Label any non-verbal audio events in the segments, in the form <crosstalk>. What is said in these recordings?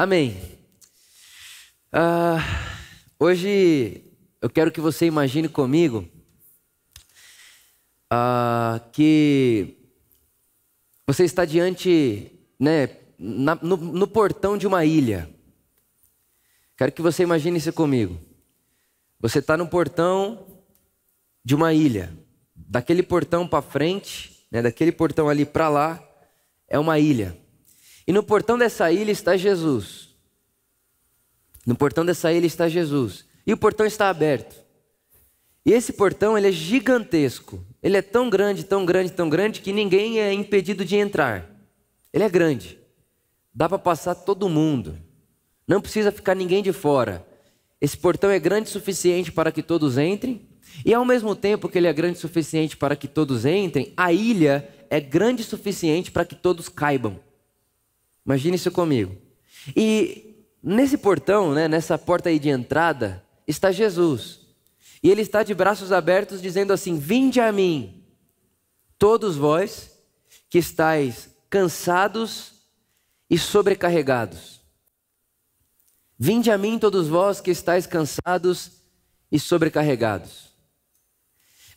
Amém. Ah, hoje eu quero que você imagine comigo ah, que você está diante, né, na, no, no portão de uma ilha. Quero que você imagine isso comigo. Você está no portão de uma ilha. Daquele portão para frente, né, daquele portão ali para lá, é uma ilha. E no portão dessa ilha está Jesus. No portão dessa ilha está Jesus. E o portão está aberto. E esse portão ele é gigantesco. Ele é tão grande, tão grande, tão grande que ninguém é impedido de entrar. Ele é grande. Dá para passar todo mundo. Não precisa ficar ninguém de fora. Esse portão é grande o suficiente para que todos entrem. E ao mesmo tempo que ele é grande o suficiente para que todos entrem, a ilha é grande o suficiente para que todos caibam. Imagine isso comigo. E nesse portão, né, nessa porta aí de entrada, está Jesus. E ele está de braços abertos dizendo assim: Vinde a mim, todos vós que estáis cansados e sobrecarregados. Vinde a mim, todos vós que estáis cansados e sobrecarregados.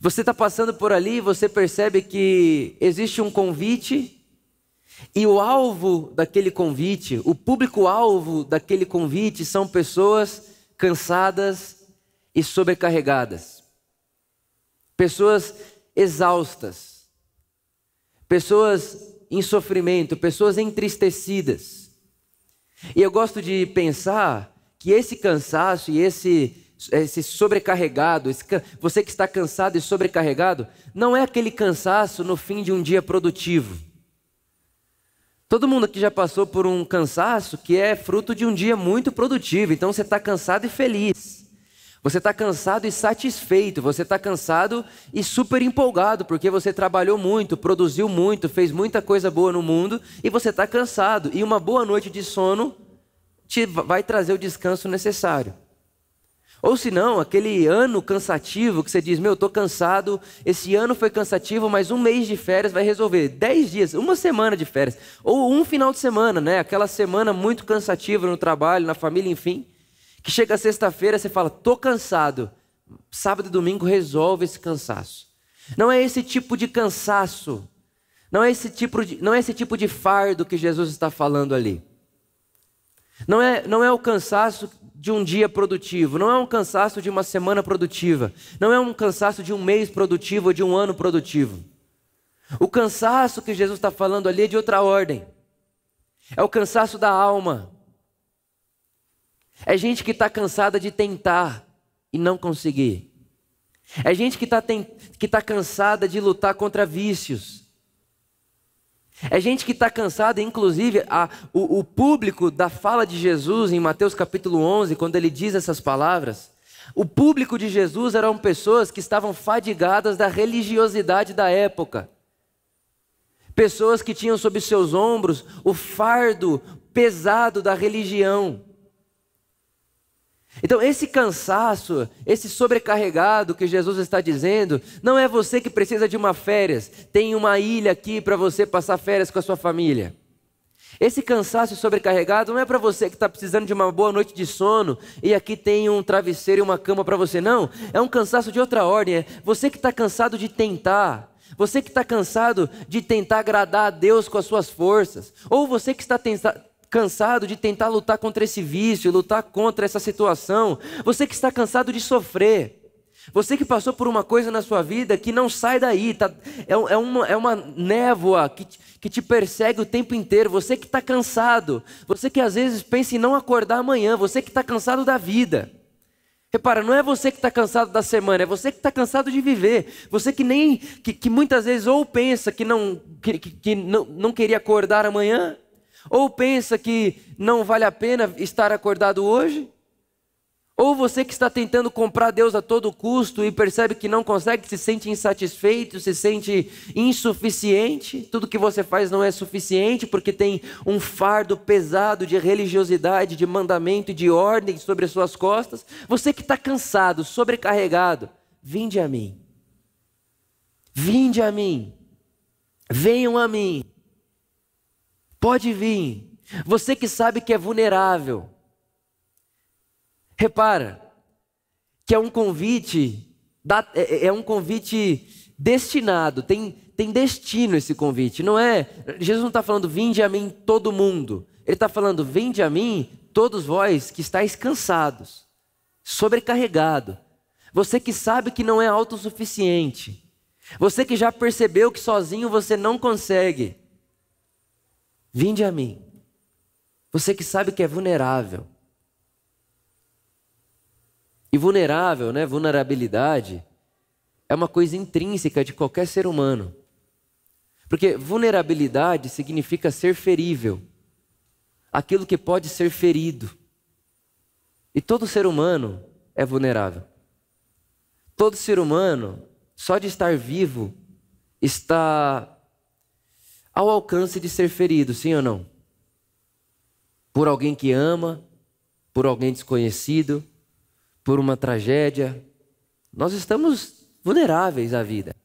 Você está passando por ali e você percebe que existe um convite e o alvo daquele convite, o público-alvo daquele convite são pessoas cansadas e sobrecarregadas, pessoas exaustas, pessoas em sofrimento, pessoas entristecidas. E eu gosto de pensar que esse cansaço e esse esse sobrecarregado, esse, você que está cansado e sobrecarregado, não é aquele cansaço no fim de um dia produtivo. Todo mundo aqui já passou por um cansaço que é fruto de um dia muito produtivo, então você está cansado e feliz. Você está cansado e satisfeito, você está cansado e super empolgado, porque você trabalhou muito, produziu muito, fez muita coisa boa no mundo e você está cansado. E uma boa noite de sono te vai trazer o descanso necessário. Ou se não, aquele ano cansativo que você diz, meu, estou cansado, esse ano foi cansativo, mas um mês de férias vai resolver. Dez dias, uma semana de férias. Ou um final de semana, né? Aquela semana muito cansativa no trabalho, na família, enfim. Que chega sexta-feira, você fala, estou cansado. Sábado e domingo resolve esse cansaço. Não é esse tipo de cansaço. Não é esse tipo de, não é esse tipo de fardo que Jesus está falando ali. Não é, não é o cansaço de um dia produtivo, não é um cansaço de uma semana produtiva, não é um cansaço de um mês produtivo ou de um ano produtivo. O cansaço que Jesus está falando ali é de outra ordem. É o cansaço da alma. É gente que está cansada de tentar e não conseguir. É gente que está tá cansada de lutar contra vícios é gente que está cansada, inclusive a, o, o público da fala de Jesus em Mateus capítulo 11, quando ele diz essas palavras, o público de Jesus eram pessoas que estavam fadigadas da religiosidade da época. Pessoas que tinham sob seus ombros o fardo pesado da religião. Então, esse cansaço, esse sobrecarregado que Jesus está dizendo, não é você que precisa de uma férias, tem uma ilha aqui para você passar férias com a sua família. Esse cansaço sobrecarregado não é para você que está precisando de uma boa noite de sono e aqui tem um travesseiro e uma cama para você, não. É um cansaço de outra ordem. É você que está cansado de tentar, você que está cansado de tentar agradar a Deus com as suas forças, ou você que está cansado de tentar lutar contra esse vício, lutar contra essa situação, você que está cansado de sofrer, você que passou por uma coisa na sua vida que não sai daí, tá, é, é, uma, é uma névoa que, que te persegue o tempo inteiro, você que está cansado, você que às vezes pensa em não acordar amanhã, você que está cansado da vida. Repara, não é você que está cansado da semana, é você que está cansado de viver. Você que nem que, que muitas vezes ou pensa que não que, que não, não queria acordar amanhã, ou pensa que não vale a pena estar acordado hoje? Ou você que está tentando comprar Deus a todo custo e percebe que não consegue, se sente insatisfeito, se sente insuficiente, tudo que você faz não é suficiente porque tem um fardo pesado de religiosidade, de mandamento e de ordem sobre as suas costas. Você que está cansado, sobrecarregado, vinde a mim. Vinde a mim. Venham a mim. Pode vir. Você que sabe que é vulnerável. Repara que é um convite, é, é, é um convite destinado, tem, tem destino esse convite. Não é. Jesus não está falando, vinde a mim todo mundo. Ele está falando, vinde a mim todos vós que estáis cansados, sobrecarregado. Você que sabe que não é autossuficiente. Você que já percebeu que sozinho você não consegue. Vinde a mim. Você que sabe que é vulnerável. E vulnerável, né? Vulnerabilidade é uma coisa intrínseca de qualquer ser humano. Porque vulnerabilidade significa ser ferível. Aquilo que pode ser ferido. E todo ser humano é vulnerável. Todo ser humano, só de estar vivo, está ao alcance de ser ferido, sim ou não? Por alguém que ama, por alguém desconhecido, por uma tragédia. Nós estamos vulneráveis à vida.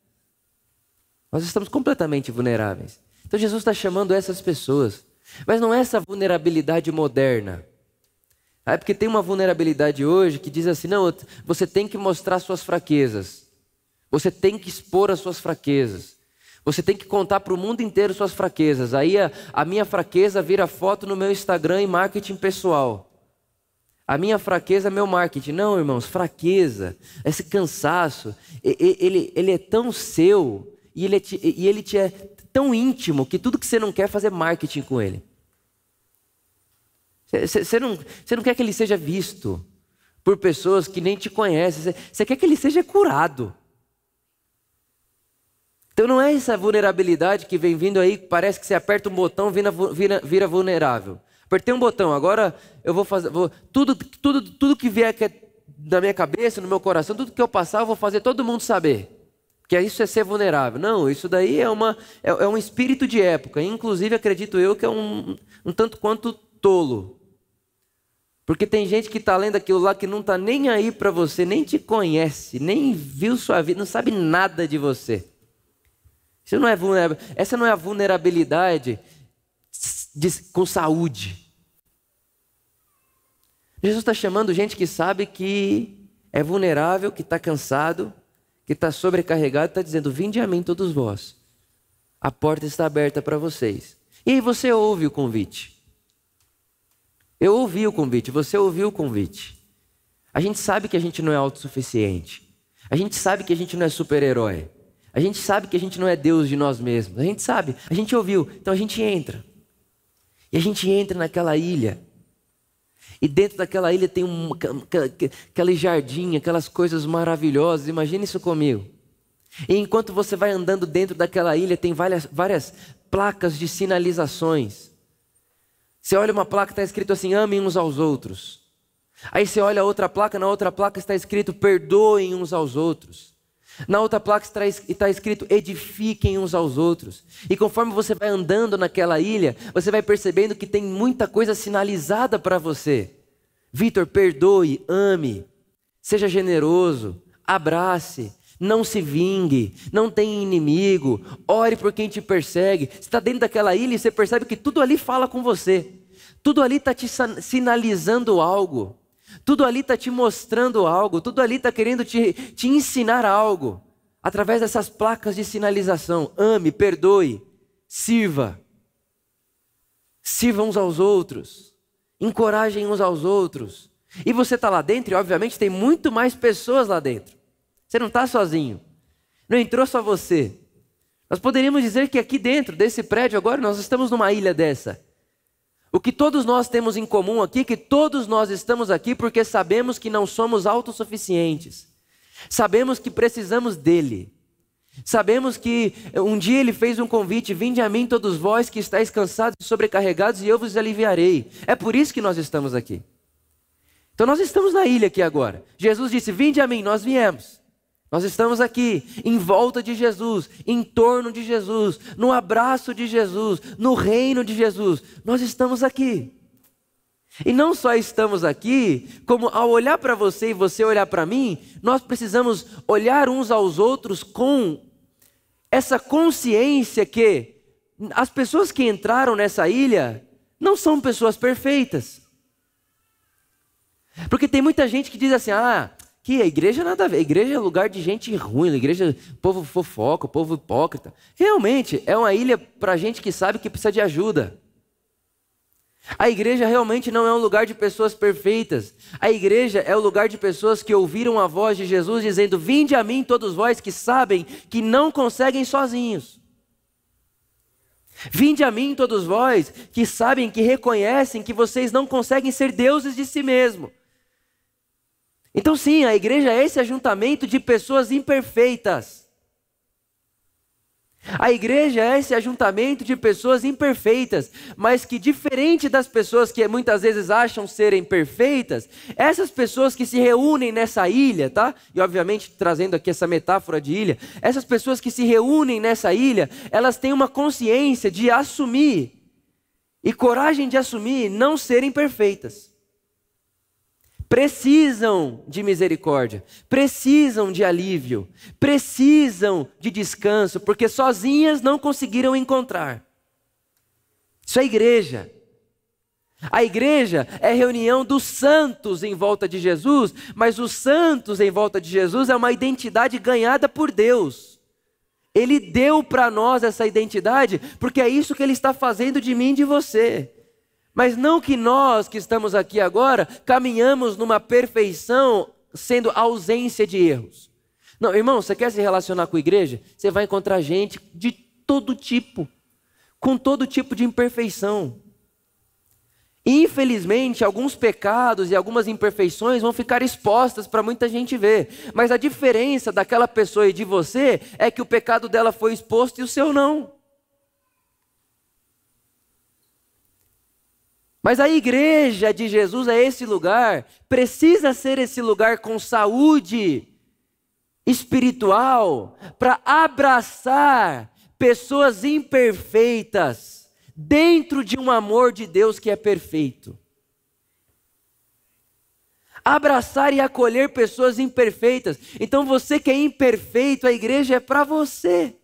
Nós estamos completamente vulneráveis. Então Jesus está chamando essas pessoas. Mas não é essa vulnerabilidade moderna. É porque tem uma vulnerabilidade hoje que diz assim: não, você tem que mostrar suas fraquezas. Você tem que expor as suas fraquezas. Você tem que contar para o mundo inteiro suas fraquezas. Aí a, a minha fraqueza vira foto no meu Instagram e marketing pessoal. A minha fraqueza é meu marketing. Não, irmãos, fraqueza, esse cansaço, ele, ele é tão seu e ele, te, e ele te é tão íntimo que tudo que você não quer é fazer marketing com ele. Você não, você não quer que ele seja visto por pessoas que nem te conhecem. Você quer que ele seja curado. Então não é essa vulnerabilidade que vem vindo aí, parece que você aperta um botão, vira, vira, vira vulnerável. Apertei um botão, agora eu vou fazer. Vou, tudo, tudo, tudo que vier que é da minha cabeça, no meu coração, tudo que eu passar, eu vou fazer todo mundo saber. Que isso é ser vulnerável. Não, isso daí é, uma, é, é um espírito de época. Inclusive, acredito eu que é um, um tanto quanto tolo. Porque tem gente que está lendo aquilo lá que não está nem aí para você, nem te conhece, nem viu sua vida, não sabe nada de você. Isso não é. Essa não é a vulnerabilidade de, com saúde. Jesus está chamando gente que sabe que é vulnerável, que está cansado, que está sobrecarregado, está dizendo: Vinde a mim, todos vós. A porta está aberta para vocês. E aí você ouve o convite. Eu ouvi o convite, você ouviu o convite. A gente sabe que a gente não é autossuficiente. A gente sabe que a gente não é super-herói. A gente sabe que a gente não é Deus de nós mesmos. A gente sabe, a gente ouviu. Então a gente entra. E a gente entra naquela ilha. E dentro daquela ilha tem um, aquele jardim, aquelas coisas maravilhosas. Imagine isso comigo. E enquanto você vai andando dentro daquela ilha, tem várias, várias placas de sinalizações. Você olha uma placa, está escrito assim: amem uns aos outros. Aí você olha outra placa, na outra placa está escrito: perdoem uns aos outros. Na outra placa está escrito: edifiquem uns aos outros. E conforme você vai andando naquela ilha, você vai percebendo que tem muita coisa sinalizada para você. Vitor, perdoe, ame, seja generoso, abrace, não se vingue, não tenha inimigo, ore por quem te persegue. Você está dentro daquela ilha e você percebe que tudo ali fala com você, tudo ali está te sinalizando algo. Tudo ali está te mostrando algo, tudo ali está querendo te, te ensinar algo. Através dessas placas de sinalização. Ame, perdoe, sirva. Sirva uns aos outros. Encorajem uns aos outros. E você está lá dentro e, obviamente, tem muito mais pessoas lá dentro. Você não está sozinho. Não entrou só você. Nós poderíamos dizer que aqui dentro desse prédio agora nós estamos numa ilha dessa. O que todos nós temos em comum aqui que todos nós estamos aqui porque sabemos que não somos autossuficientes. Sabemos que precisamos dele. Sabemos que um dia ele fez um convite: Vinde a mim, todos vós que estáis cansados e sobrecarregados, e eu vos aliviarei. É por isso que nós estamos aqui. Então nós estamos na ilha aqui agora. Jesus disse: Vinde a mim, nós viemos. Nós estamos aqui em volta de Jesus, em torno de Jesus, no abraço de Jesus, no reino de Jesus. Nós estamos aqui. E não só estamos aqui, como ao olhar para você e você olhar para mim, nós precisamos olhar uns aos outros com essa consciência que as pessoas que entraram nessa ilha não são pessoas perfeitas. Porque tem muita gente que diz assim: ah, que a igreja nada a ver, a igreja é lugar de gente ruim, a igreja, povo fofoca, povo hipócrita. Realmente, é uma ilha para gente que sabe que precisa de ajuda. A igreja realmente não é um lugar de pessoas perfeitas. A igreja é o lugar de pessoas que ouviram a voz de Jesus dizendo: Vinde a mim, todos vós que sabem que não conseguem sozinhos. Vinde a mim, todos vós que sabem, que reconhecem que vocês não conseguem ser deuses de si mesmo. Então, sim, a igreja é esse ajuntamento de pessoas imperfeitas a igreja é esse ajuntamento de pessoas imperfeitas, mas que, diferente das pessoas que muitas vezes acham serem perfeitas, essas pessoas que se reúnem nessa ilha, tá? E obviamente trazendo aqui essa metáfora de ilha, essas pessoas que se reúnem nessa ilha, elas têm uma consciência de assumir e coragem de assumir não serem perfeitas precisam de misericórdia, precisam de alívio, precisam de descanso, porque sozinhas não conseguiram encontrar. Isso é igreja. A igreja é reunião dos santos em volta de Jesus, mas os santos em volta de Jesus é uma identidade ganhada por Deus. Ele deu para nós essa identidade, porque é isso que ele está fazendo de mim e de você. Mas não que nós que estamos aqui agora caminhamos numa perfeição sendo ausência de erros. Não, irmão, você quer se relacionar com a igreja? Você vai encontrar gente de todo tipo, com todo tipo de imperfeição. Infelizmente, alguns pecados e algumas imperfeições vão ficar expostas para muita gente ver. Mas a diferença daquela pessoa e de você é que o pecado dela foi exposto e o seu não. Mas a igreja de Jesus é esse lugar, precisa ser esse lugar com saúde espiritual para abraçar pessoas imperfeitas dentro de um amor de Deus que é perfeito. Abraçar e acolher pessoas imperfeitas. Então você que é imperfeito, a igreja é para você.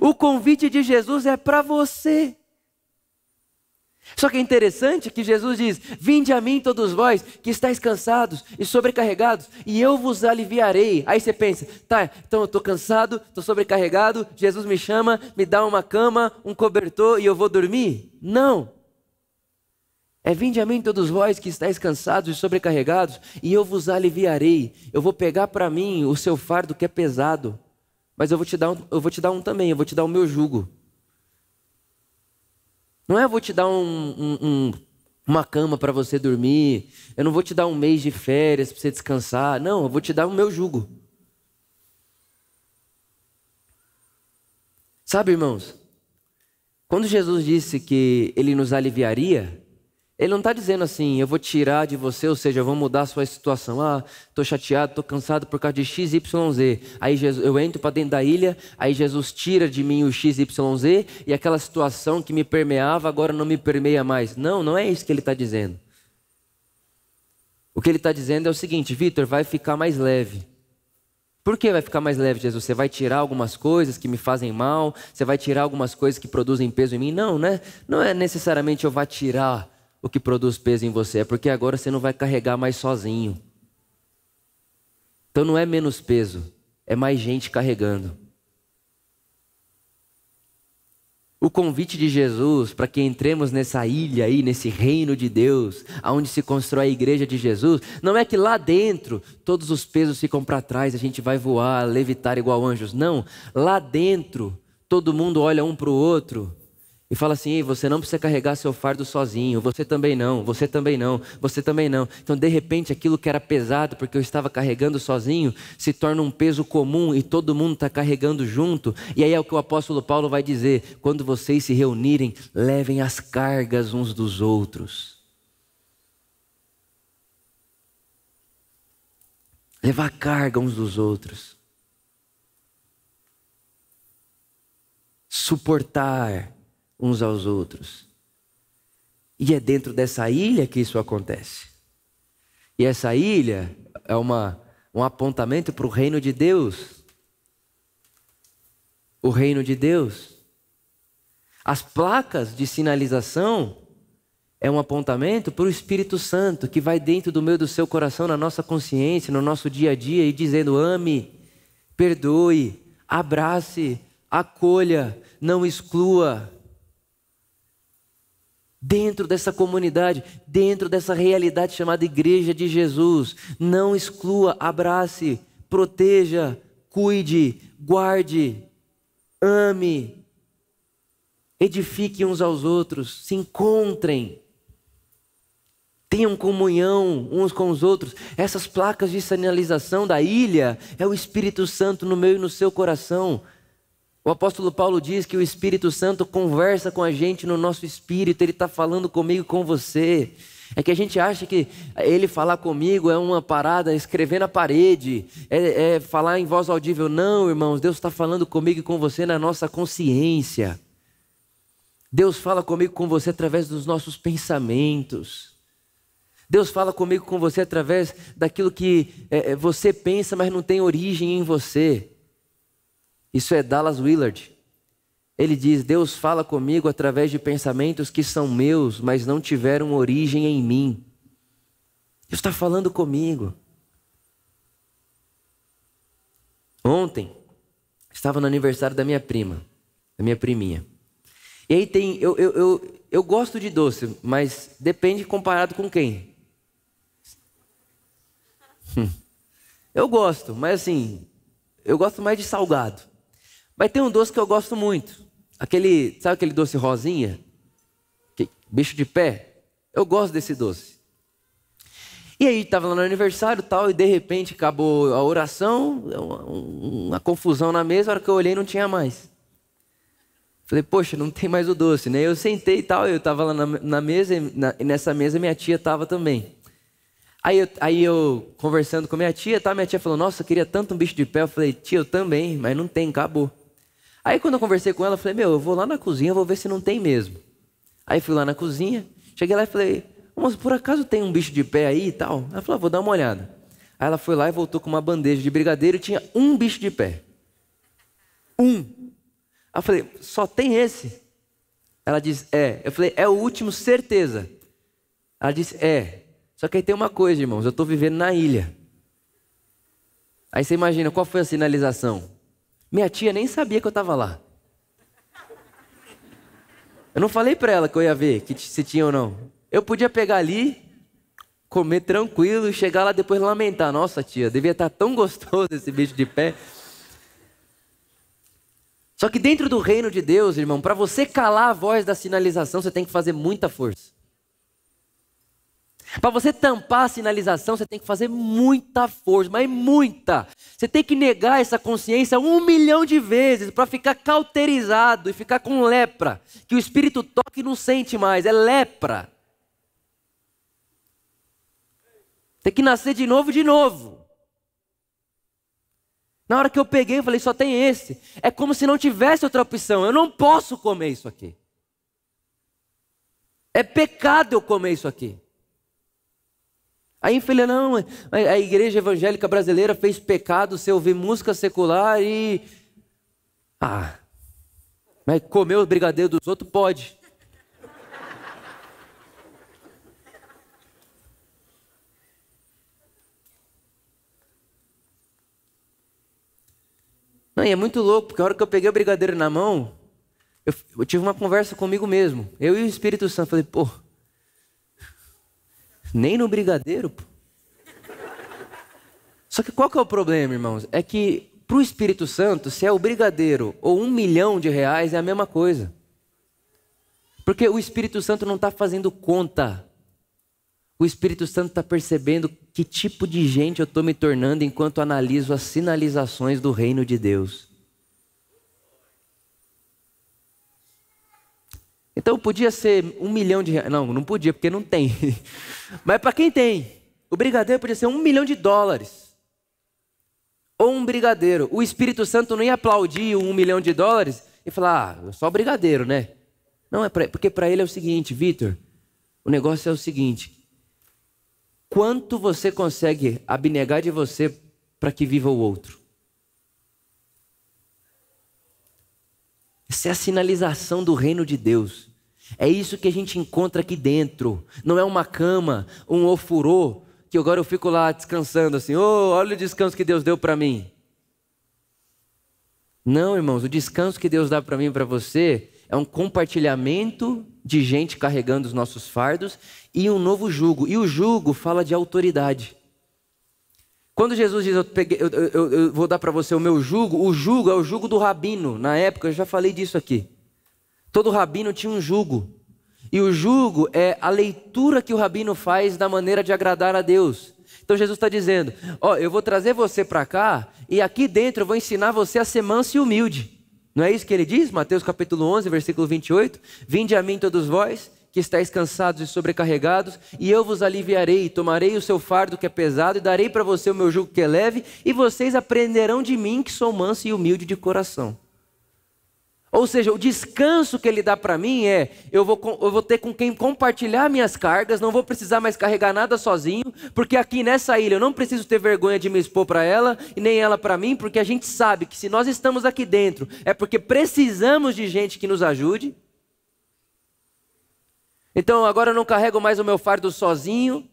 O convite de Jesus é para você. Só que é interessante que Jesus diz: Vinde a mim, todos vós que estáis cansados e sobrecarregados, e eu vos aliviarei. Aí você pensa: tá, então eu estou cansado, estou sobrecarregado, Jesus me chama, me dá uma cama, um cobertor e eu vou dormir? Não. É vinde a mim, todos vós que estáis cansados e sobrecarregados, e eu vos aliviarei. Eu vou pegar para mim o seu fardo que é pesado, mas eu vou te dar um, eu vou te dar um também, eu vou te dar o meu jugo. Não é eu vou te dar um, um, um, uma cama para você dormir, eu não vou te dar um mês de férias para você descansar. Não, eu vou te dar o meu jugo. Sabe, irmãos, quando Jesus disse que ele nos aliviaria, ele não está dizendo assim, eu vou tirar de você, ou seja, eu vou mudar a sua situação. Ah, estou chateado, estou cansado por causa de X, Y, Z. Aí Jesus, eu entro para dentro da ilha, aí Jesus tira de mim o X, Y, Z, e aquela situação que me permeava agora não me permeia mais. Não, não é isso que ele está dizendo. O que ele está dizendo é o seguinte, Vitor, vai ficar mais leve. Por que vai ficar mais leve, Jesus? Você vai tirar algumas coisas que me fazem mal? Você vai tirar algumas coisas que produzem peso em mim? Não, né? Não é necessariamente eu vá tirar o que produz peso em você, é porque agora você não vai carregar mais sozinho. Então não é menos peso, é mais gente carregando. O convite de Jesus para que entremos nessa ilha aí, nesse reino de Deus, aonde se constrói a igreja de Jesus, não é que lá dentro todos os pesos ficam para trás, a gente vai voar, levitar igual anjos. Não, lá dentro todo mundo olha um para o outro e fala assim: você não precisa carregar seu fardo sozinho, você também não, você também não, você também não. Então, de repente, aquilo que era pesado, porque eu estava carregando sozinho, se torna um peso comum e todo mundo está carregando junto. E aí é o que o apóstolo Paulo vai dizer: quando vocês se reunirem, levem as cargas uns dos outros. Levar carga uns dos outros. Suportar uns aos outros. E é dentro dessa ilha que isso acontece. E essa ilha é uma, um apontamento para o reino de Deus. O reino de Deus. As placas de sinalização é um apontamento para o Espírito Santo que vai dentro do meu do seu coração, na nossa consciência, no nosso dia a dia e dizendo: ame, perdoe, abrace, acolha, não exclua. Dentro dessa comunidade, dentro dessa realidade chamada Igreja de Jesus, não exclua, abrace, proteja, cuide, guarde, ame, edifique uns aos outros, se encontrem, tenham comunhão uns com os outros. Essas placas de sinalização da ilha é o Espírito Santo no meu e no seu coração. O apóstolo Paulo diz que o Espírito Santo conversa com a gente no nosso espírito, ele está falando comigo com você. É que a gente acha que ele falar comigo é uma parada, escrever na parede, é, é falar em voz audível. Não, irmãos, Deus está falando comigo e com você na nossa consciência. Deus fala comigo com você através dos nossos pensamentos. Deus fala comigo com você através daquilo que é, é você pensa, mas não tem origem em você. Isso é Dallas Willard. Ele diz: Deus fala comigo através de pensamentos que são meus, mas não tiveram origem em mim. Deus está falando comigo. Ontem, estava no aniversário da minha prima, da minha priminha. E aí tem, eu, eu, eu, eu gosto de doce, mas depende comparado com quem. Hum. Eu gosto, mas assim, eu gosto mais de salgado. Mas tem um doce que eu gosto muito. Aquele, sabe aquele doce rosinha? Que, bicho de pé? Eu gosto desse doce. E aí estava lá no aniversário tal, e de repente acabou a oração, uma, uma, confusão na mesa, a hora que eu olhei não tinha mais. Falei, poxa, não tem mais o doce, né? Eu sentei e tal, eu estava lá na, na mesa, e, na, e nessa mesa minha tia estava também. Aí eu, aí eu, conversando com minha tia, tá, minha tia falou, nossa, eu queria tanto um bicho de pé. Eu falei, tia, eu também, mas não tem, acabou. Aí quando eu conversei com ela, eu falei, meu, eu vou lá na cozinha, vou ver se não tem mesmo. Aí fui lá na cozinha, cheguei lá e falei, mas por acaso tem um bicho de pé aí e tal? Ela falou, vou dar uma olhada. Aí ela foi lá e voltou com uma bandeja de brigadeiro e tinha um bicho de pé. Um. Aí eu falei, só tem esse? Ela disse, é. Eu falei, é o último, certeza. Ela disse, é. Só que aí tem uma coisa, irmãos, eu estou vivendo na ilha. Aí você imagina, qual foi a sinalização? Minha tia nem sabia que eu estava lá. Eu não falei para ela que eu ia ver que se tinha ou não. Eu podia pegar ali, comer tranquilo e chegar lá depois lamentar. Nossa, tia, devia estar tá tão gostoso esse bicho de pé. Só que dentro do reino de Deus, irmão, para você calar a voz da sinalização, você tem que fazer muita força. Para você tampar a sinalização, você tem que fazer muita força, mas muita. Você tem que negar essa consciência um milhão de vezes para ficar cauterizado e ficar com lepra. Que o espírito toca e não sente mais, é lepra. Tem que nascer de novo, de novo. Na hora que eu peguei, eu falei, só tem esse. É como se não tivesse outra opção. Eu não posso comer isso aqui. É pecado eu comer isso aqui. Aí falei, não, a igreja evangélica brasileira fez pecado se ouvir música secular e. Ah, mas comer o brigadeiro dos outros pode. Não, e é muito louco, porque a hora que eu peguei o brigadeiro na mão, eu, eu tive uma conversa comigo mesmo. Eu e o Espírito Santo. Falei, pô, nem no brigadeiro. Só que qual que é o problema, irmãos? É que para o Espírito Santo, se é o brigadeiro ou um milhão de reais, é a mesma coisa. Porque o Espírito Santo não está fazendo conta. O Espírito Santo está percebendo que tipo de gente eu estou me tornando enquanto analiso as sinalizações do reino de Deus. Então podia ser um milhão de reais. Não, não podia, porque não tem. <laughs> Mas para quem tem, o brigadeiro podia ser um milhão de dólares. Ou um brigadeiro. O Espírito Santo não ia aplaudir um milhão de dólares e falar, ah, só brigadeiro, né? Não, é pra, porque para ele é o seguinte, Vitor, o negócio é o seguinte: quanto você consegue abnegar de você para que viva o outro? Essa é a sinalização do reino de Deus. É isso que a gente encontra aqui dentro. Não é uma cama, um ofurô, que agora eu fico lá descansando assim, oh, olha o descanso que Deus deu para mim. Não, irmãos, o descanso que Deus dá para mim e para você é um compartilhamento de gente carregando os nossos fardos e um novo jugo. E o jugo fala de autoridade. Quando Jesus diz, eu, peguei, eu, eu, eu vou dar para você o meu jugo, o jugo é o jugo do rabino. Na época, eu já falei disso aqui. Todo rabino tinha um jugo. E o jugo é a leitura que o rabino faz da maneira de agradar a Deus. Então Jesus está dizendo: Ó, oh, eu vou trazer você para cá e aqui dentro eu vou ensinar você a ser manso e humilde. Não é isso que ele diz? Mateus capítulo 11, versículo 28. Vinde a mim todos vós que estáis cansados e sobrecarregados, e eu vos aliviarei, tomarei o seu fardo que é pesado e darei para você o meu jugo que é leve, e vocês aprenderão de mim que sou manso e humilde de coração. Ou seja, o descanso que ele dá para mim é: eu vou, eu vou ter com quem compartilhar minhas cargas, não vou precisar mais carregar nada sozinho, porque aqui nessa ilha eu não preciso ter vergonha de me expor para ela e nem ela para mim, porque a gente sabe que se nós estamos aqui dentro é porque precisamos de gente que nos ajude. Então agora eu não carrego mais o meu fardo sozinho,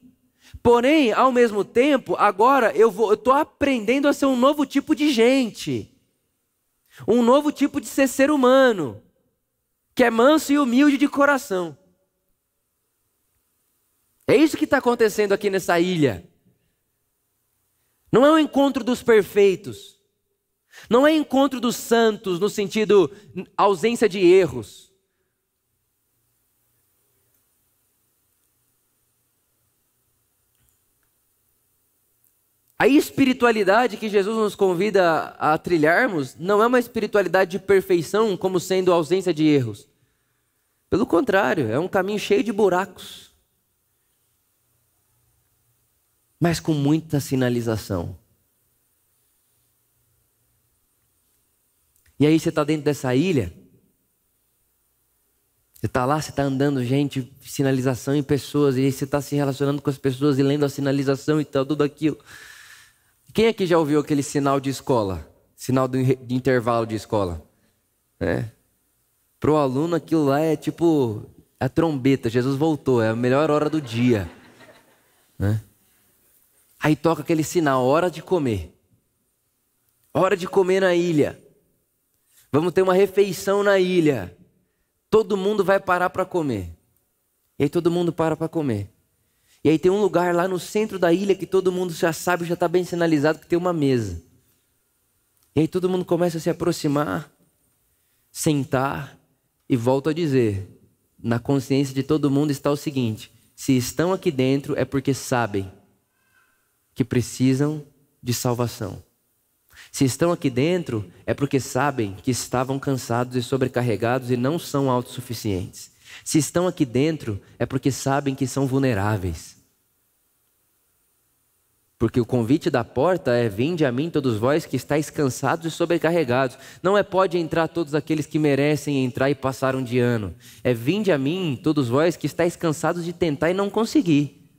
porém, ao mesmo tempo, agora eu estou aprendendo a ser um novo tipo de gente um novo tipo de ser ser humano, que é manso e humilde de coração. É isso que está acontecendo aqui nessa ilha. Não é um encontro dos perfeitos. Não é encontro dos santos no sentido ausência de erros. A espiritualidade que Jesus nos convida a trilharmos não é uma espiritualidade de perfeição, como sendo ausência de erros. Pelo contrário, é um caminho cheio de buracos, mas com muita sinalização. E aí você está dentro dessa ilha, você está lá, você está andando, gente, sinalização em pessoas, e aí você está se relacionando com as pessoas e lendo a sinalização e tal, tudo aquilo. Quem aqui já ouviu aquele sinal de escola? Sinal de intervalo de escola? É. Para o aluno, aquilo lá é tipo a trombeta. Jesus voltou, é a melhor hora do dia. Né? Aí toca aquele sinal, hora de comer. Hora de comer na ilha. Vamos ter uma refeição na ilha. Todo mundo vai parar para comer. E aí todo mundo para para comer. E aí tem um lugar lá no centro da ilha que todo mundo já sabe, já está bem sinalizado que tem uma mesa. E aí todo mundo começa a se aproximar, sentar e volto a dizer, na consciência de todo mundo está o seguinte: se estão aqui dentro é porque sabem que precisam de salvação. Se estão aqui dentro é porque sabem que estavam cansados e sobrecarregados e não são autossuficientes. Se estão aqui dentro, é porque sabem que são vulneráveis. Porque o convite da porta é: Vinde a mim, todos vós que estáis cansados e sobrecarregados. Não é pode entrar todos aqueles que merecem entrar e passaram de ano. É: Vinde a mim, todos vós que estáis cansados de tentar e não conseguir.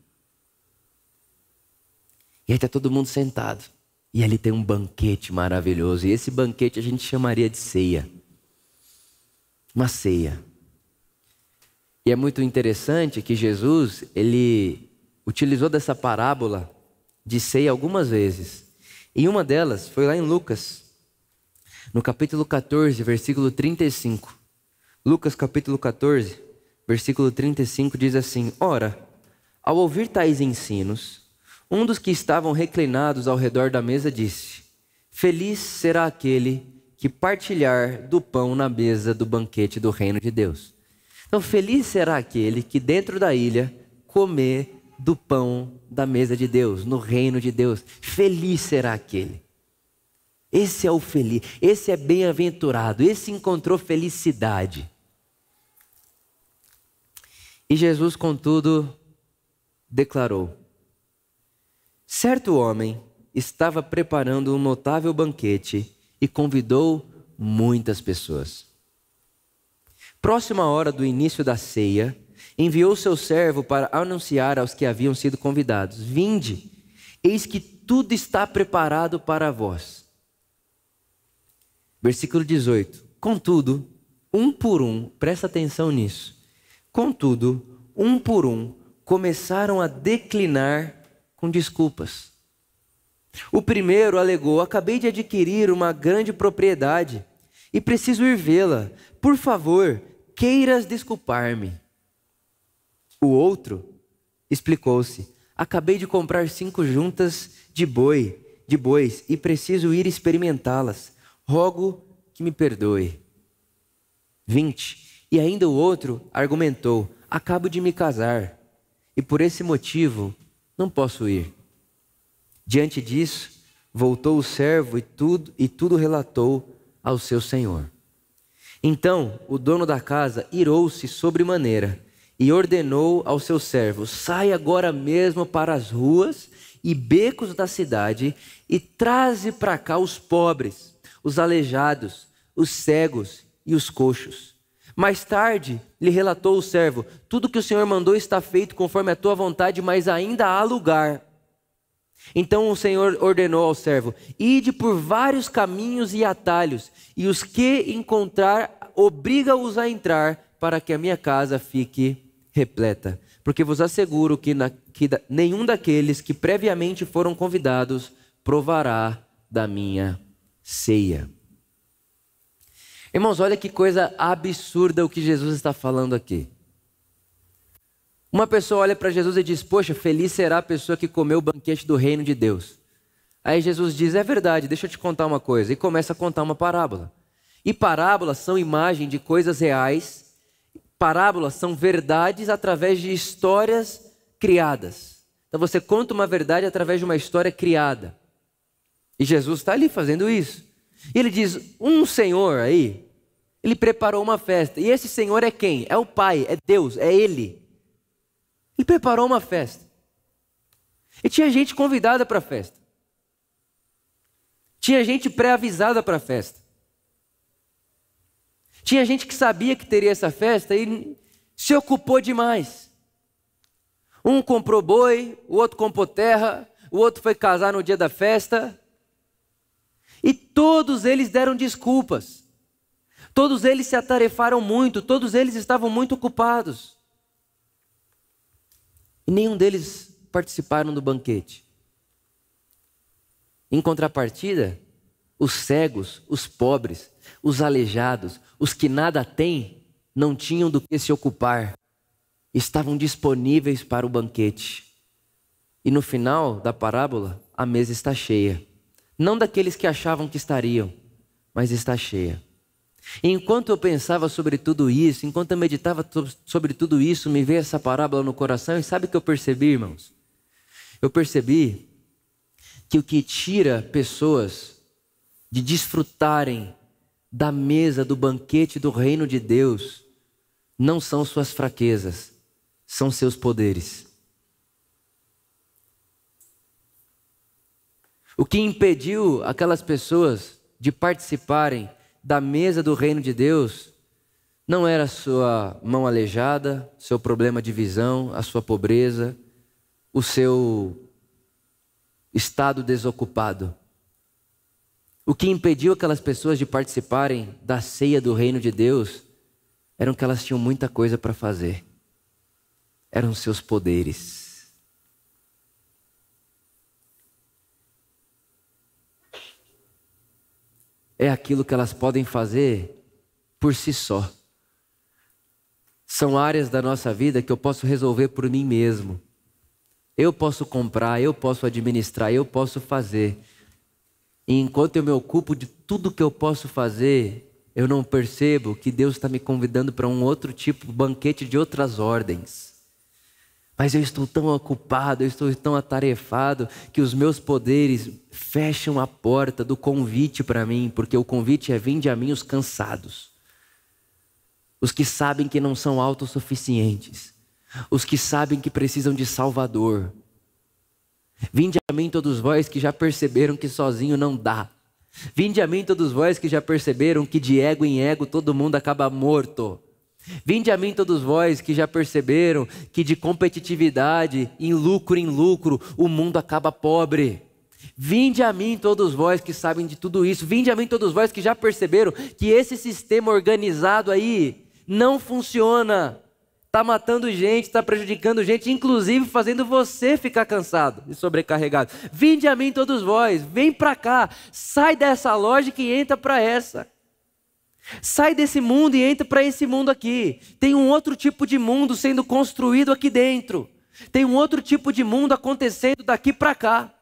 E aí está todo mundo sentado. E ali tem um banquete maravilhoso. E esse banquete a gente chamaria de ceia. Uma ceia. E é muito interessante que Jesus, ele utilizou dessa parábola de ceia algumas vezes. E uma delas foi lá em Lucas, no capítulo 14, versículo 35. Lucas capítulo 14, versículo 35 diz assim: Ora, ao ouvir tais ensinos, um dos que estavam reclinados ao redor da mesa disse: Feliz será aquele que partilhar do pão na mesa do banquete do reino de Deus. Então, feliz será aquele que dentro da ilha comer do pão da mesa de Deus, no reino de Deus. Feliz será aquele. Esse é o feliz, esse é bem-aventurado, esse encontrou felicidade. E Jesus, contudo, declarou: Certo homem estava preparando um notável banquete e convidou muitas pessoas. Próxima hora do início da ceia, enviou seu servo para anunciar aos que haviam sido convidados: Vinde, eis que tudo está preparado para vós. Versículo 18: Contudo, um por um, presta atenção nisso. Contudo, um por um, começaram a declinar com desculpas. O primeiro alegou: Acabei de adquirir uma grande propriedade e preciso ir vê-la. Por favor, queiras desculpar-me. O outro explicou-se: Acabei de comprar cinco juntas de boi, de bois, e preciso ir experimentá-las. Rogo que me perdoe. 20. E ainda o outro argumentou: Acabo de me casar, e por esse motivo não posso ir. Diante disso, voltou o servo e tudo, e tudo relatou ao seu senhor. Então o dono da casa irou-se sobremaneira e ordenou ao seu servo: Sai agora mesmo para as ruas e becos da cidade e traze para cá os pobres, os aleijados, os cegos e os coxos. Mais tarde lhe relatou o servo: Tudo que o Senhor mandou está feito conforme a tua vontade, mas ainda há lugar. Então o Senhor ordenou ao servo: Ide por vários caminhos e atalhos, e os que encontrar, obriga-os a entrar, para que a minha casa fique repleta. Porque vos asseguro que, na, que da, nenhum daqueles que previamente foram convidados provará da minha ceia. Irmãos, olha que coisa absurda o que Jesus está falando aqui. Uma pessoa olha para Jesus e diz: Poxa, feliz será a pessoa que comeu o banquete do reino de Deus. Aí Jesus diz: É verdade, deixa eu te contar uma coisa. E começa a contar uma parábola. E parábolas são imagem de coisas reais parábolas são verdades através de histórias criadas. Então você conta uma verdade através de uma história criada. E Jesus está ali fazendo isso. E ele diz: um senhor aí, ele preparou uma festa. E esse senhor é quem? É o Pai, é Deus, é Ele. Ele preparou uma festa. E tinha gente convidada para a festa. Tinha gente pré-avisada para a festa. Tinha gente que sabia que teria essa festa e se ocupou demais. Um comprou boi, o outro comprou terra, o outro foi casar no dia da festa. E todos eles deram desculpas. Todos eles se atarefaram muito, todos eles estavam muito ocupados. E nenhum deles participaram do banquete. Em contrapartida, os cegos, os pobres, os aleijados, os que nada têm, não tinham do que se ocupar, estavam disponíveis para o banquete. E no final da parábola, a mesa está cheia. Não daqueles que achavam que estariam, mas está cheia. Enquanto eu pensava sobre tudo isso, enquanto eu meditava sobre tudo isso, me veio essa parábola no coração, e sabe o que eu percebi, irmãos? Eu percebi que o que tira pessoas de desfrutarem da mesa do banquete do reino de Deus não são suas fraquezas, são seus poderes. O que impediu aquelas pessoas de participarem da mesa do reino de Deus não era sua mão aleijada, seu problema de visão, a sua pobreza, o seu estado desocupado. O que impediu aquelas pessoas de participarem da ceia do reino de Deus eram que elas tinham muita coisa para fazer. Eram seus poderes. É aquilo que elas podem fazer por si só. São áreas da nossa vida que eu posso resolver por mim mesmo. Eu posso comprar, eu posso administrar, eu posso fazer. E enquanto eu me ocupo de tudo que eu posso fazer, eu não percebo que Deus está me convidando para um outro tipo banquete de outras ordens. Mas eu estou tão ocupado, eu estou tão atarefado, que os meus poderes fecham a porta do convite para mim, porque o convite é: vinde a mim os cansados, os que sabem que não são autossuficientes, os que sabem que precisam de Salvador, Vinde a mim todos vós que já perceberam que sozinho não dá. Vinde a mim todos vós que já perceberam que de ego em ego todo mundo acaba morto. Vinde a mim todos vós que já perceberam que de competitividade, em lucro em lucro, o mundo acaba pobre. Vinde a mim todos vós que sabem de tudo isso, vinde a mim todos vós que já perceberam que esse sistema organizado aí não funciona. Está matando gente, está prejudicando gente, inclusive fazendo você ficar cansado e sobrecarregado. Vinde a mim todos vós, vem para cá, sai dessa lógica e entra para essa. Sai desse mundo e entra para esse mundo aqui. Tem um outro tipo de mundo sendo construído aqui dentro. Tem um outro tipo de mundo acontecendo daqui para cá.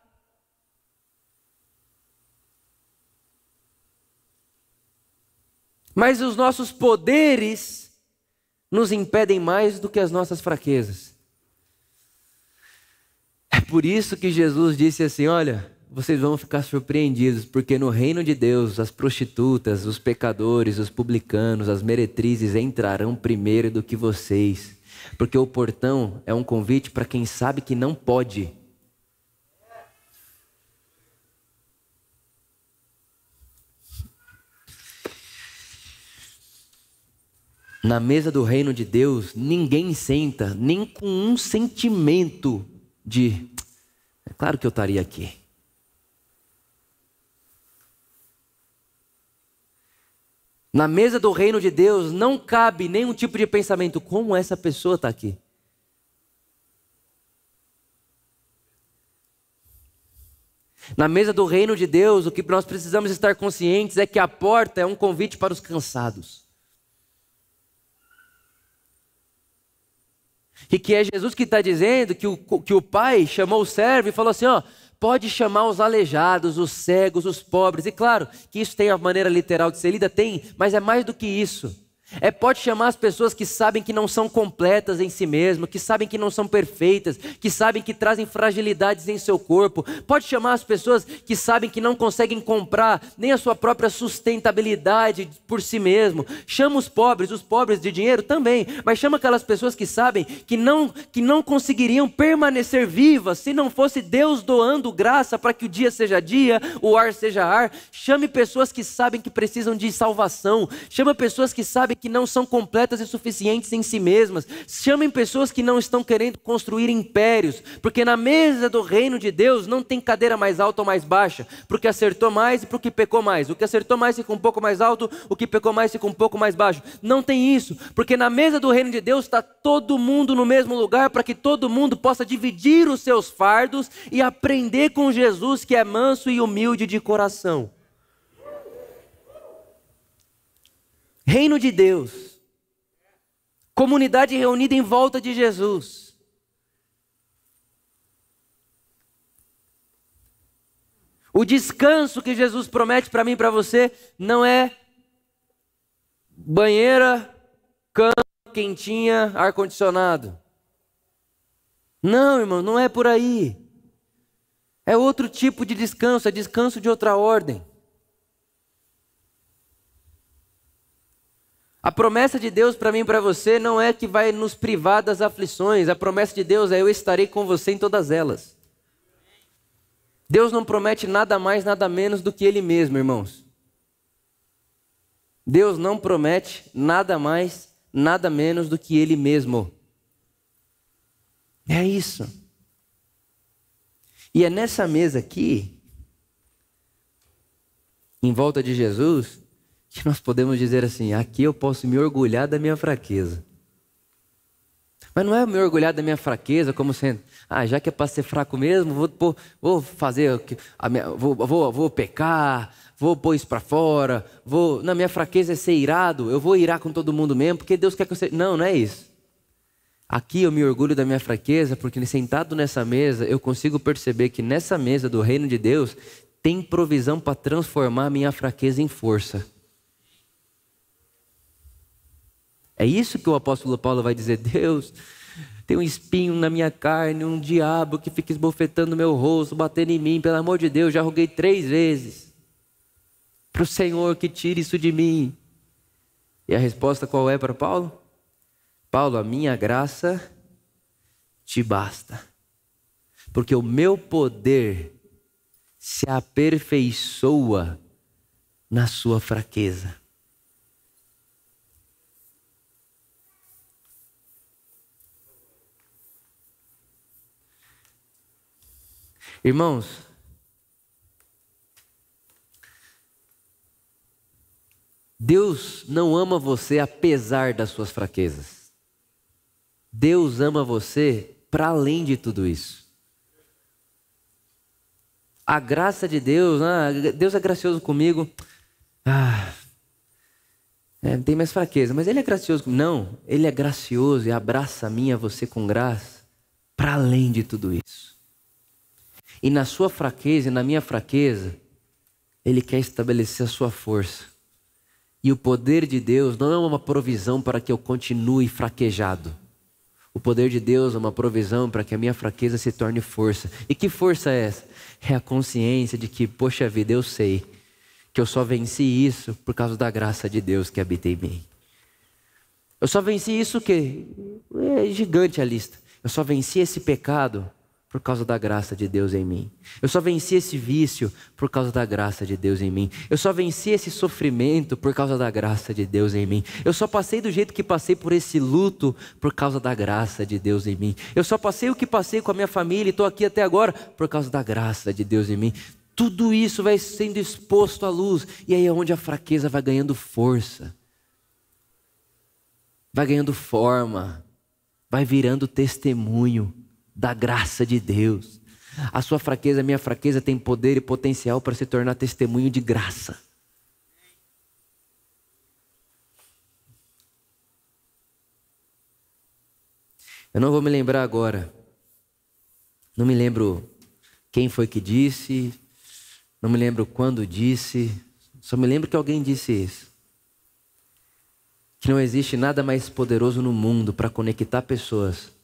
Mas os nossos poderes nos impedem mais do que as nossas fraquezas. É por isso que Jesus disse assim: Olha, vocês vão ficar surpreendidos, porque no reino de Deus as prostitutas, os pecadores, os publicanos, as meretrizes entrarão primeiro do que vocês. Porque o portão é um convite para quem sabe que não pode. Na mesa do reino de Deus, ninguém senta nem com um sentimento de. É claro que eu estaria aqui. Na mesa do reino de Deus não cabe nenhum tipo de pensamento: como essa pessoa está aqui? Na mesa do reino de Deus, o que nós precisamos estar conscientes é que a porta é um convite para os cansados. E que é Jesus que está dizendo que o, que o pai chamou o servo e falou assim: ó, pode chamar os aleijados, os cegos, os pobres. E claro que isso tem a maneira literal de ser lida, tem, mas é mais do que isso. É pode chamar as pessoas que sabem que não são completas em si mesmas, que sabem que não são perfeitas, que sabem que trazem fragilidades em seu corpo. Pode chamar as pessoas que sabem que não conseguem comprar nem a sua própria sustentabilidade por si mesmo. Chama os pobres, os pobres de dinheiro também, mas chama aquelas pessoas que sabem que não que não conseguiriam permanecer vivas se não fosse Deus doando graça para que o dia seja dia, o ar seja ar. Chame pessoas que sabem que precisam de salvação. Chama pessoas que sabem que não são completas e suficientes em si mesmas. Chamem pessoas que não estão querendo construir impérios, porque na mesa do reino de Deus não tem cadeira mais alta ou mais baixa, porque acertou mais e para o que pecou mais. O que acertou mais fica um pouco mais alto, o que pecou mais fica um pouco mais baixo. Não tem isso, porque na mesa do reino de Deus está todo mundo no mesmo lugar para que todo mundo possa dividir os seus fardos e aprender com Jesus que é manso e humilde de coração. Reino de Deus. Comunidade reunida em volta de Jesus. O descanso que Jesus promete para mim e para você não é banheira, cama quentinha, ar condicionado. Não, irmão, não é por aí. É outro tipo de descanso, é descanso de outra ordem. A promessa de Deus para mim e para você não é que vai nos privar das aflições. A promessa de Deus é eu estarei com você em todas elas. Deus não promete nada mais, nada menos do que Ele mesmo, irmãos. Deus não promete nada mais, nada menos do que Ele mesmo. É isso. E é nessa mesa aqui, em volta de Jesus, que nós podemos dizer assim: aqui eu posso me orgulhar da minha fraqueza. Mas não é me orgulhar da minha fraqueza como sendo, ah, já que é para ser fraco mesmo, vou, vou, fazer, minha, vou, vou, vou pecar, vou pôr isso para fora, vou. Não, minha fraqueza é ser irado, eu vou irar com todo mundo mesmo, porque Deus quer que eu seja. Não, não é isso. Aqui eu me orgulho da minha fraqueza, porque sentado nessa mesa eu consigo perceber que nessa mesa do reino de Deus tem provisão para transformar a minha fraqueza em força. É isso que o apóstolo Paulo vai dizer: Deus, tem um espinho na minha carne, um diabo que fica esbofetando meu rosto, batendo em mim, pelo amor de Deus, já roguei três vezes para o Senhor que tire isso de mim. E a resposta qual é para Paulo? Paulo, a minha graça te basta, porque o meu poder se aperfeiçoa na sua fraqueza. Irmãos, Deus não ama você apesar das suas fraquezas. Deus ama você para além de tudo isso. A graça de Deus, ah, Deus é gracioso comigo. Ah, é, tem mais fraqueza, mas Ele é gracioso. Não, Ele é gracioso e abraça a mim a você com graça para além de tudo isso. E na sua fraqueza e na minha fraqueza, Ele quer estabelecer a sua força. E o poder de Deus não é uma provisão para que eu continue fraquejado. O poder de Deus é uma provisão para que a minha fraqueza se torne força. E que força é essa? É a consciência de que, poxa vida, eu sei que eu só venci isso por causa da graça de Deus que habita em mim. Eu só venci isso que é gigante a lista. Eu só venci esse pecado por causa da graça de Deus em mim. Eu só venci esse vício por causa da graça de Deus em mim. Eu só venci esse sofrimento por causa da graça de Deus em mim. Eu só passei do jeito que passei por esse luto por causa da graça de Deus em mim. Eu só passei o que passei com a minha família e estou aqui até agora por causa da graça de Deus em mim. Tudo isso vai sendo exposto à luz, e aí é onde a fraqueza vai ganhando força, vai ganhando forma, vai virando testemunho da graça de Deus. A sua fraqueza, a minha fraqueza, tem poder e potencial para se tornar testemunho de graça. Eu não vou me lembrar agora. Não me lembro quem foi que disse, não me lembro quando disse, só me lembro que alguém disse isso. Que não existe nada mais poderoso no mundo para conectar pessoas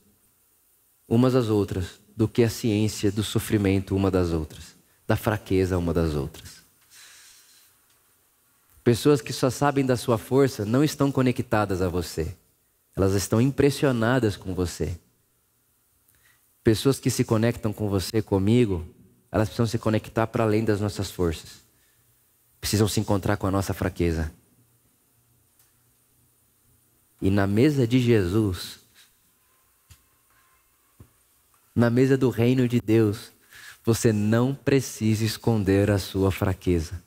umas às outras do que a ciência do sofrimento uma das outras, da fraqueza uma das outras. Pessoas que só sabem da sua força não estão conectadas a você. Elas estão impressionadas com você. Pessoas que se conectam com você, comigo, elas precisam se conectar para além das nossas forças. Precisam se encontrar com a nossa fraqueza. E na mesa de Jesus, na mesa do reino de Deus, você não precisa esconder a sua fraqueza.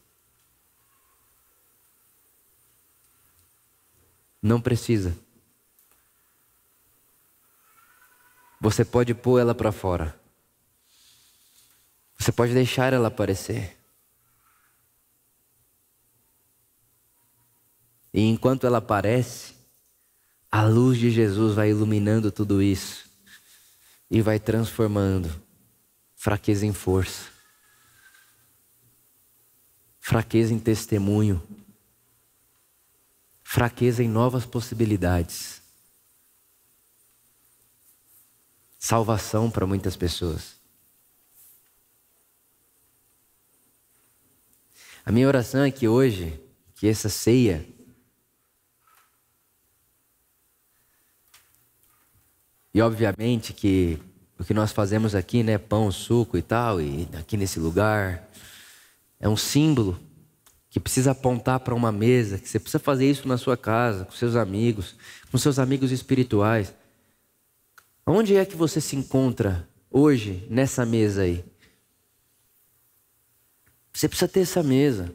Não precisa. Você pode pôr ela para fora. Você pode deixar ela aparecer. E enquanto ela aparece, a luz de Jesus vai iluminando tudo isso e vai transformando fraqueza em força, fraqueza em testemunho, fraqueza em novas possibilidades, salvação para muitas pessoas. A minha oração é que hoje, que essa ceia, e obviamente que o que nós fazemos aqui, né, pão, suco e tal, e aqui nesse lugar, é um símbolo que precisa apontar para uma mesa, que você precisa fazer isso na sua casa, com seus amigos, com seus amigos espirituais. Onde é que você se encontra hoje nessa mesa aí? Você precisa ter essa mesa.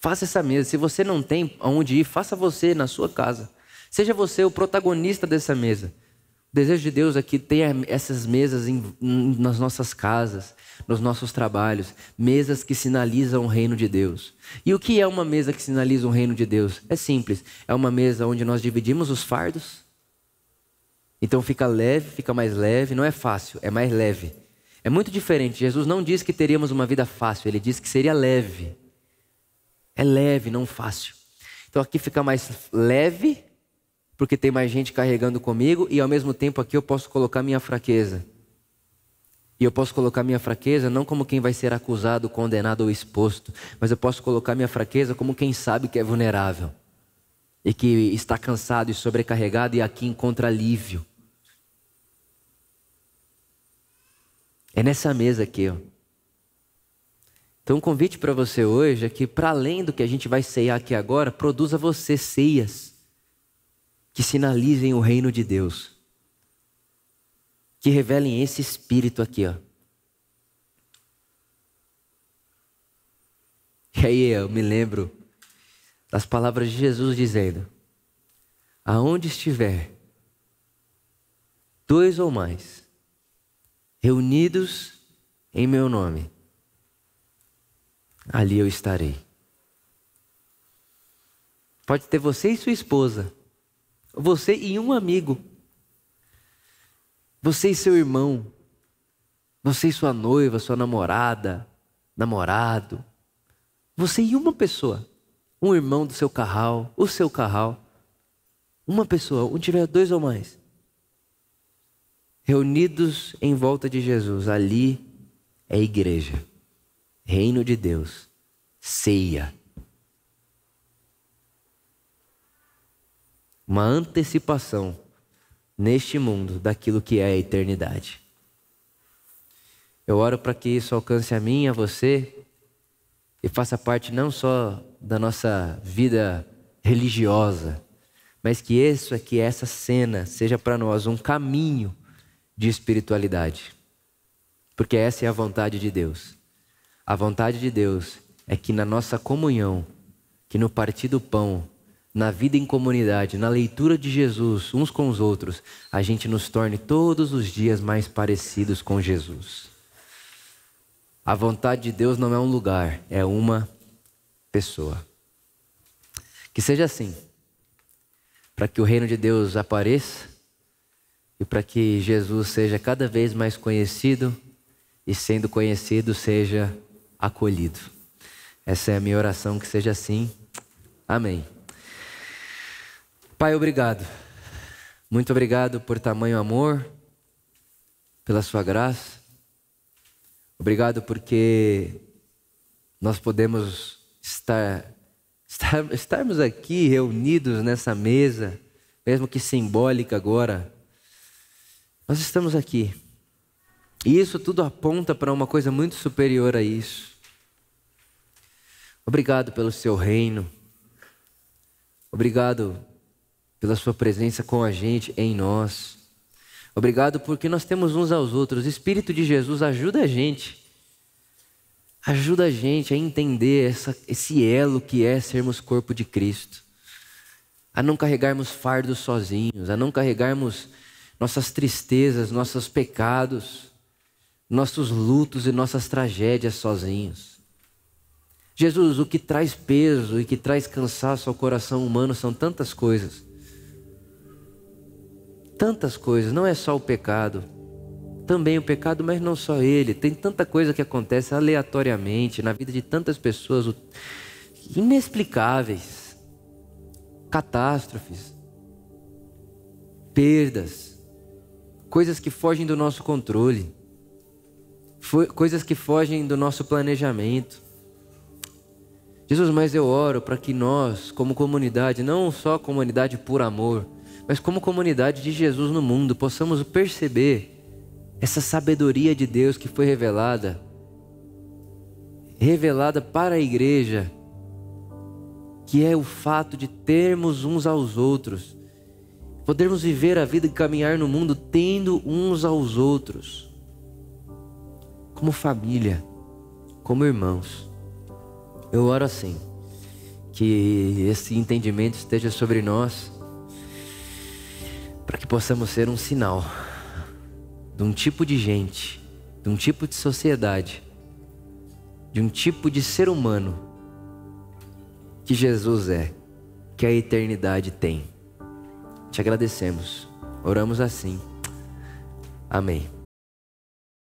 Faça essa mesa. Se você não tem aonde ir, faça você na sua casa. Seja você o protagonista dessa mesa. O desejo de Deus é que tenha essas mesas em, nas nossas casas, nos nossos trabalhos, mesas que sinalizam o reino de Deus. E o que é uma mesa que sinaliza o reino de Deus? É simples, é uma mesa onde nós dividimos os fardos. Então fica leve, fica mais leve, não é fácil, é mais leve. É muito diferente. Jesus não disse que teríamos uma vida fácil, ele disse que seria leve. É leve, não fácil. Então aqui fica mais leve, porque tem mais gente carregando comigo, e ao mesmo tempo aqui eu posso colocar minha fraqueza. E eu posso colocar minha fraqueza não como quem vai ser acusado, condenado ou exposto, mas eu posso colocar minha fraqueza como quem sabe que é vulnerável e que está cansado e sobrecarregado e aqui encontra alívio. É nessa mesa aqui, ó. Então, um convite para você hoje é que, para além do que a gente vai ceiar aqui agora, produza você ceias que sinalizem o reino de Deus, que revelem esse espírito aqui, ó. E aí eu me lembro das palavras de Jesus dizendo: Aonde estiver dois ou mais reunidos em meu nome, ali eu estarei. Pode ter você e sua esposa, você e um amigo, você e seu irmão, você e sua noiva, sua namorada, namorado, você e uma pessoa, um irmão do seu carral, o seu carral, uma pessoa, onde tiver dois ou mais, reunidos em volta de Jesus, ali é igreja, reino de Deus, ceia. Uma antecipação neste mundo daquilo que é a eternidade. Eu oro para que isso alcance a mim, a você, e faça parte não só da nossa vida religiosa, mas que isso é que essa cena seja para nós um caminho de espiritualidade. Porque essa é a vontade de Deus. A vontade de Deus é que na nossa comunhão, que no partir do pão, na vida em comunidade, na leitura de Jesus uns com os outros, a gente nos torne todos os dias mais parecidos com Jesus. A vontade de Deus não é um lugar, é uma pessoa. Que seja assim, para que o reino de Deus apareça e para que Jesus seja cada vez mais conhecido e, sendo conhecido, seja acolhido. Essa é a minha oração, que seja assim. Amém. Pai, obrigado. Muito obrigado por tamanho amor, pela Sua graça. Obrigado porque nós podemos estar, estar, estarmos aqui reunidos nessa mesa, mesmo que simbólica agora. Nós estamos aqui. E isso tudo aponta para uma coisa muito superior a isso. Obrigado pelo seu reino. Obrigado pela sua presença com a gente, em nós. Obrigado porque nós temos uns aos outros. Espírito de Jesus ajuda a gente. Ajuda a gente a entender essa, esse elo que é sermos corpo de Cristo. A não carregarmos fardos sozinhos, a não carregarmos nossas tristezas, nossos pecados, nossos lutos e nossas tragédias sozinhos. Jesus, o que traz peso e que traz cansaço ao coração humano são tantas coisas tantas coisas, não é só o pecado. Também o pecado, mas não só ele. Tem tanta coisa que acontece aleatoriamente na vida de tantas pessoas, inexplicáveis, catástrofes, perdas, coisas que fogem do nosso controle, coisas que fogem do nosso planejamento. Jesus, mas eu oro para que nós, como comunidade, não só comunidade por amor, mas como comunidade de Jesus no mundo, possamos perceber essa sabedoria de Deus que foi revelada, revelada para a igreja, que é o fato de termos uns aos outros, podermos viver a vida e caminhar no mundo tendo uns aos outros, como família, como irmãos. Eu oro assim, que esse entendimento esteja sobre nós para que possamos ser um sinal de um tipo de gente, de um tipo de sociedade, de um tipo de ser humano que Jesus é, que a eternidade tem. Te agradecemos, oramos assim. Amém.